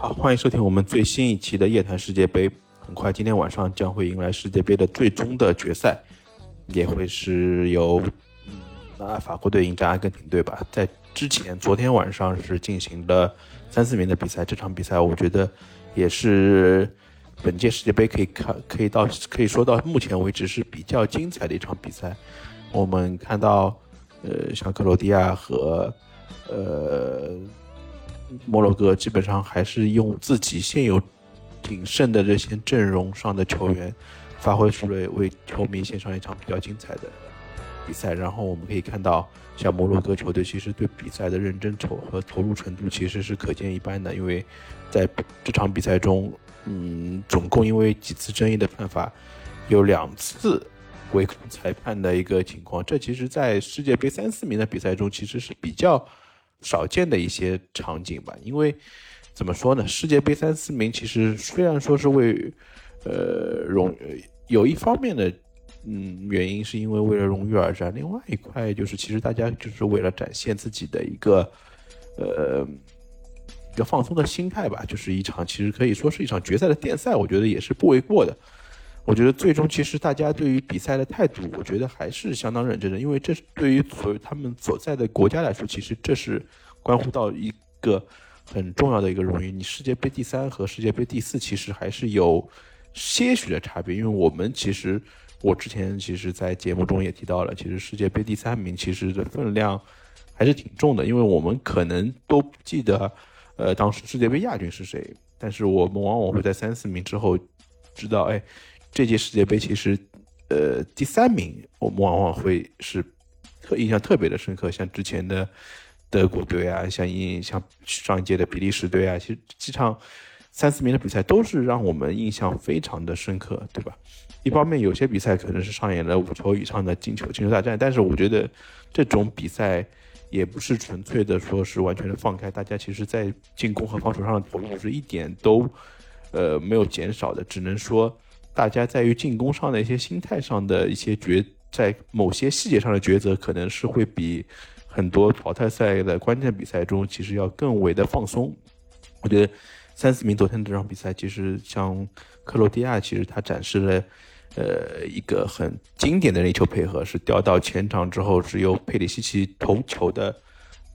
好，欢迎收听我们最新一期的夜谈世界杯。很快，今天晚上将会迎来世界杯的最终的决赛，也会是由嗯法国队迎战阿根廷队吧。在之前，昨天晚上是进行了三四名的比赛，这场比赛我觉得也是本届世界杯可以看可以到可以说到目前为止是比较精彩的一场比赛。我们看到，呃，像克罗地亚和呃。摩洛哥基本上还是用自己现有仅剩的这些阵容上的球员，发挥出了为球迷献上一场比较精彩的比赛。然后我们可以看到，像摩洛哥球队其实对比赛的认真投和投入程度其实是可见一斑的。因为在这场比赛中，嗯，总共因为几次争议的判罚，有两次违抗裁判的一个情况。这其实，在世界杯三四名的比赛中，其实是比较。少见的一些场景吧，因为怎么说呢？世界杯三四名其实虽然说是为呃荣有一方面的嗯原因，是因为为了荣誉而战；另外一块就是其实大家就是为了展现自己的一个呃一个放松的心态吧，就是一场其实可以说是一场决赛的电赛，我觉得也是不为过的。我觉得最终其实大家对于比赛的态度，我觉得还是相当认真的，因为这是对于所他们所在的国家来说，其实这是关乎到一个很重要的一个荣誉。你世界杯第三和世界杯第四其实还是有些许的差别，因为我们其实我之前其实，在节目中也提到了，其实世界杯第三名其实的分量还是挺重的，因为我们可能都不记得，呃，当时世界杯亚军是谁，但是我们往往会在三四名之后知道，哎。这届世界杯其实，呃，第三名我们往往会是特印象特别的深刻，像之前的德国队啊，像印像上一届的比利时队啊，其实几场三四名的比赛都是让我们印象非常的深刻，对吧？一方面有些比赛可能是上演了五球以上的进球进球大战，但是我觉得这种比赛也不是纯粹的说是完全的放开，大家其实在进攻和防守上的投入是一点都呃没有减少的，只能说。大家在于进攻上的一些心态上的一些抉，在某些细节上的抉择，可能是会比很多淘汰赛的关键比赛中，其实要更为的放松。我觉得三四名昨天这场比赛，其实像克罗地亚，其实他展示了呃一个很经典的那球配合，是掉到前场之后，是由佩里西奇头球的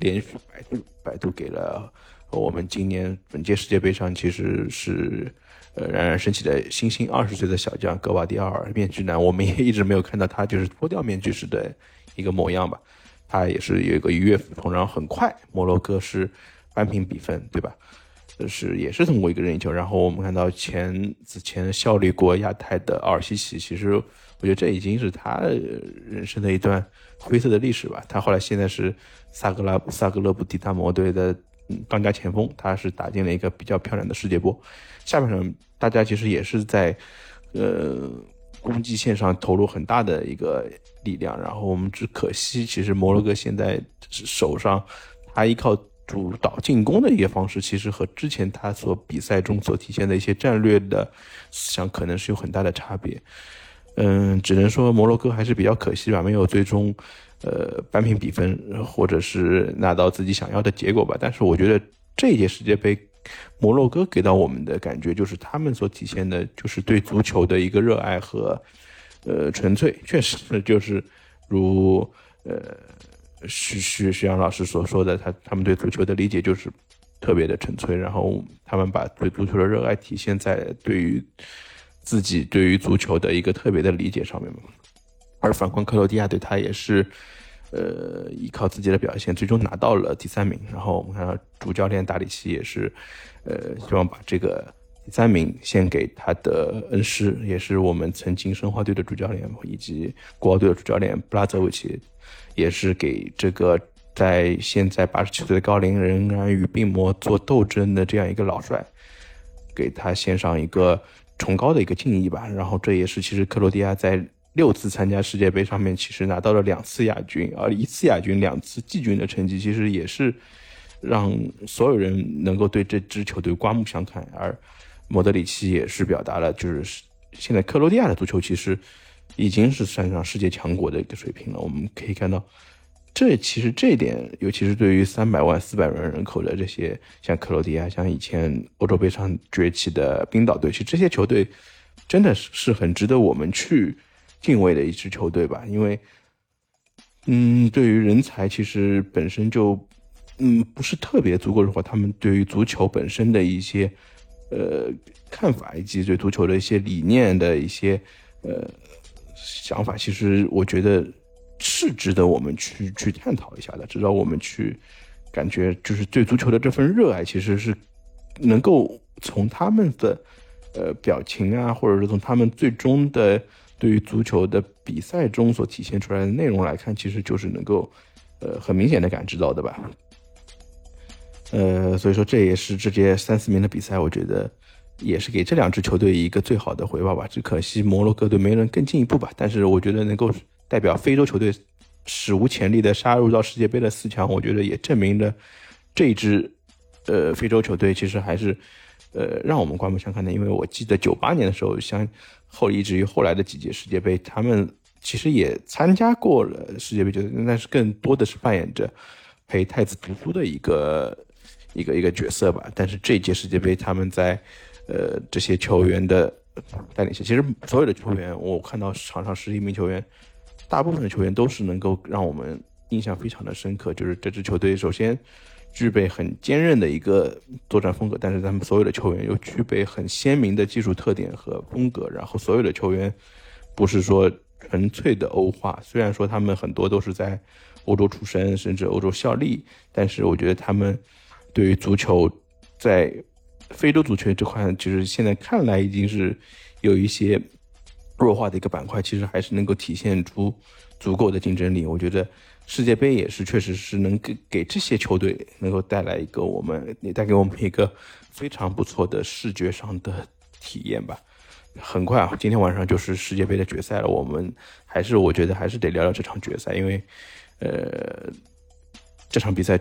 连续摆渡，摆渡给了我们今年本届世界杯上其实是。呃，冉冉升起的新星，二十岁的小将格瓦迪奥尔，面具男，我们也一直没有看到他就是脱掉面具时的一个模样吧？他也是有一个愉悦俯冲，然后很快摩洛哥是扳平比分，对吧？就是也是通过一个任意球，然后我们看到前此前效力过亚太的奥尔西奇，其实我觉得这已经是他人生的一段灰色的历史吧。他后来现在是萨格拉萨格勒布迪达摩队的嗯当家前锋，他是打进了一个比较漂亮的世界波。下半场大家其实也是在，呃，攻击线上投入很大的一个力量，然后我们只可惜，其实摩洛哥现在手上，他依靠主导进攻的一个方式，其实和之前他所比赛中所体现的一些战略的思想，可能是有很大的差别。嗯，只能说摩洛哥还是比较可惜吧，没有最终，呃，扳平比分，或者是拿到自己想要的结果吧。但是我觉得这一届世界杯。摩洛哥给到我们的感觉就是他们所体现的，就是对足球的一个热爱和，呃，纯粹。确实，就是如呃徐徐徐阳老师所说的，他他们对足球的理解就是特别的纯粹。然后他们把对足球的热爱体现在对于自己对于足球的一个特别的理解上面嘛。而反观克罗地亚队，他也是。呃，依靠自己的表现，最终拿到了第三名。然后我们看到主教练达里奇也是，呃，希望把这个第三名献给他的恩师，也是我们曾经申花队的主教练，以及国奥队的主教练布拉泽维奇，也是给这个在现在八十七岁的高龄仍然与病魔做斗争的这样一个老帅，给他献上一个崇高的一个敬意吧。然后这也是其实克罗地亚在。六次参加世界杯上面，其实拿到了两次亚军，而一次亚军、两次季军的成绩，其实也是让所有人能够对这支球队刮目相看。而莫德里奇也是表达了，就是现在克罗地亚的足球其实已经是算上世界强国的一个水平了。我们可以看到，这其实这一点，尤其是对于三百万、四百万人口的这些，像克罗地亚、像以前欧洲杯上崛起的冰岛队，其实这些球队真的是是很值得我们去敬畏的一支球队吧？因为，嗯，对于人才，其实本身就，嗯，不是特别足够的话，他们对于足球本身的一些，呃，看法以及对足球的一些理念的一些，呃，想法，其实我觉得。是值得我们去去探讨一下的，值得我们去感觉，就是对足球的这份热爱，其实是能够从他们的呃表情啊，或者是从他们最终的对于足球的比赛中所体现出来的内容来看，其实就是能够呃很明显的感知到的吧。呃，所以说这也是这届三四名的比赛，我觉得也是给这两支球队一个最好的回报吧。只可惜摩洛哥队没能更进一步吧，但是我觉得能够。代表非洲球队史无前例的杀入到世界杯的四强，我觉得也证明了这支呃非洲球队其实还是呃让我们刮目相看的。因为我记得九八年的时候，像后以至于后来的几届世界杯，他们其实也参加过了世界杯，就但是更多的是扮演着陪太子读书的一个一个一个角色吧。但是这届世界杯，他们在呃这些球员的带领下，其实所有的球员，我看到场上十一名球员。大部分的球员都是能够让我们印象非常的深刻，就是这支球队首先具备很坚韧的一个作战风格，但是他们所有的球员又具备很鲜明的技术特点和风格，然后所有的球员不是说纯粹的欧化，虽然说他们很多都是在欧洲出生，甚至欧洲效力，但是我觉得他们对于足球在非洲足球这块，其实现在看来已经是有一些。弱化的一个板块，其实还是能够体现出足够的竞争力。我觉得世界杯也是，确实是能给给这些球队能够带来一个我们也带给我们一个非常不错的视觉上的体验吧。很快啊，今天晚上就是世界杯的决赛了。我们还是我觉得还是得聊聊这场决赛，因为呃这场比赛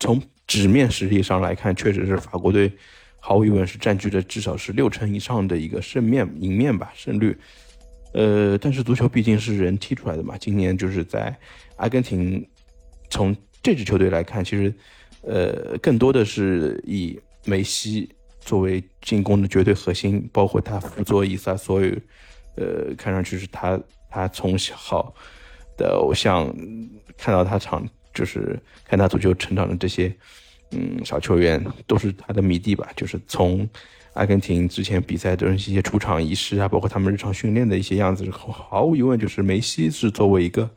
从纸面实力上来看，确实是法国队。毫无疑问是占据着至少是六成以上的一个胜面赢面吧胜率，呃，但是足球毕竟是人踢出来的嘛。今年就是在阿根廷，从这支球队来看，其实呃更多的是以梅西作为进攻的绝对核心，包括他辅佐伊萨，所有呃看上去是他他从小的偶像，看到他场就是看他足球成长的这些。嗯，小球员都是他的迷弟吧？就是从阿根廷之前比赛的一些出场仪式啊，包括他们日常训练的一些样子，毫无疑问就是梅西是作为一个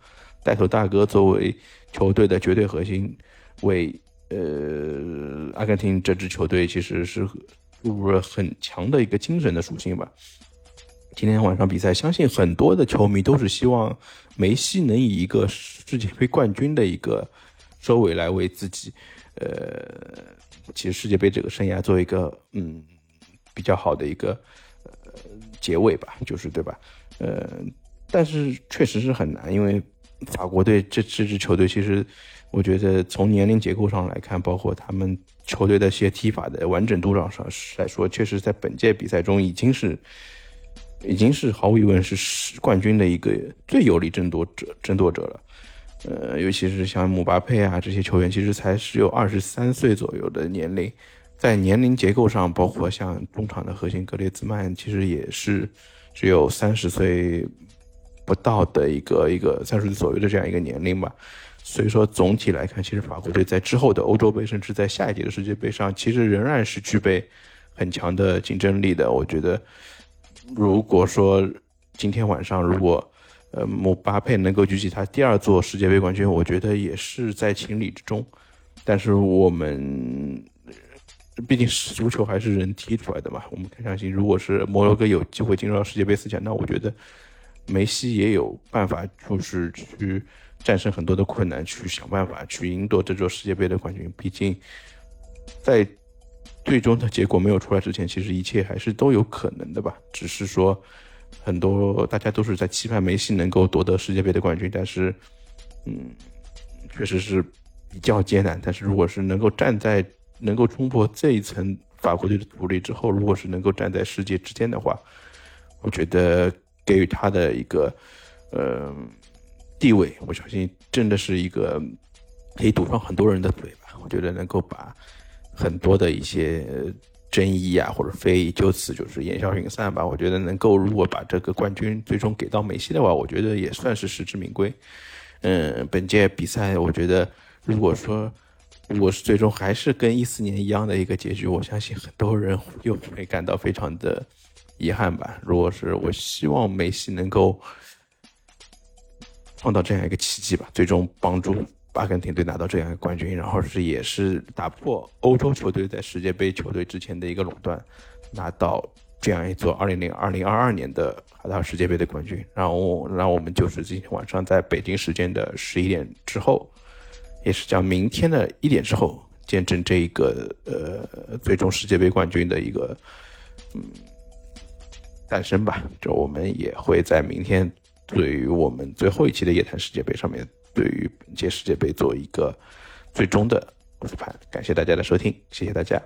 带头大哥，作为球队的绝对核心，为呃阿根廷这支球队其实是注入了很强的一个精神的属性吧。今天晚上比赛，相信很多的球迷都是希望梅西能以一个世界杯冠军的一个收尾来为自己。呃，其实世界杯这个生涯做一个嗯比较好的一个呃结尾吧，就是对吧？呃，但是确实是很难，因为法国队这这支球队，其实我觉得从年龄结构上来看，包括他们球队的一些踢法的完整度上上来说，确实在本届比赛中已经是已经是毫无疑问是冠军的一个最有力争夺者争夺者了。呃，尤其是像姆巴佩啊这些球员，其实才只有二十三岁左右的年龄，在年龄结构上，包括像中场的核心格列兹曼，其实也是只有三十岁不到的一个一个三十岁左右的这样一个年龄吧。所以说，总体来看，其实法国队在之后的欧洲杯，甚至在下一届的世界杯上，其实仍然是具备很强的竞争力的。我觉得，如果说今天晚上如果呃，姆巴佩能够举起他第二座世界杯冠军，我觉得也是在情理之中。但是我们毕竟是足球，还是人踢出来的嘛。我们相信，如果是摩洛哥有机会进入到世界杯四强，那我觉得梅西也有办法，就是去战胜很多的困难，去想办法去赢得这座世界杯的冠军。毕竟在最终的结果没有出来之前，其实一切还是都有可能的吧。只是说。很多大家都是在期盼梅西能够夺得世界杯的冠军，但是，嗯，确实是比较艰难。但是如果是能够站在能够冲破这一层法国队的阻力之后，如果是能够站在世界之巅的话，我觉得给予他的一个呃地位，我相信真的是一个可以堵上很多人的嘴吧。我觉得能够把很多的一些争议啊或者非议就此就是烟消云散吧。我觉得能够如果把这个冠军最终给到梅西的话，我觉得也算是实至名归。嗯，本届比赛我觉得如果说如果是最终还是跟一四年一样的一个结局，我相信很多人又会感到非常的遗憾吧。如果是我希望梅西能够。创造这样一个奇迹吧，最终帮助阿根廷队拿到这样一个冠军，然后是也是打破欧洲球队在世界杯球队之前的一个垄断，拿到这样一座二零零二零二二年的卡塔尔世界杯的冠军。然后让我们就是今天晚上在北京时间的十一点之后，也是将明天的一点之后，见证这一个呃最终世界杯冠军的一个嗯诞生吧。就我们也会在明天。对于我们最后一期的夜谈世界杯上面，对于本届世界杯做一个最终的复盘，感谢大家的收听，谢谢大家。